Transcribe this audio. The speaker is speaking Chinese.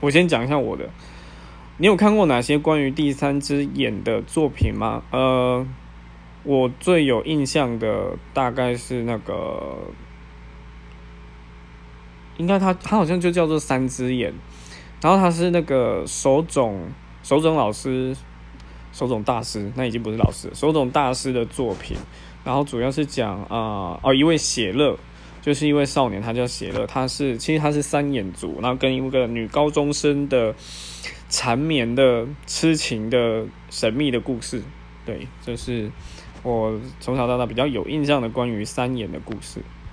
我先讲一下我的。你有看过哪些关于第三只眼的作品吗？呃，我最有印象的大概是那个，应该他他好像就叫做三只眼，然后他是那个手冢手冢老师，手冢大师，那已经不是老师，手冢大师的作品，然后主要是讲啊哦一位写乐。就是一位少年，他叫写乐，他是其实他是三眼族，然后跟一个女高中生的缠绵的痴情的神秘的故事，对，这是我从小到大比较有印象的关于三眼的故事。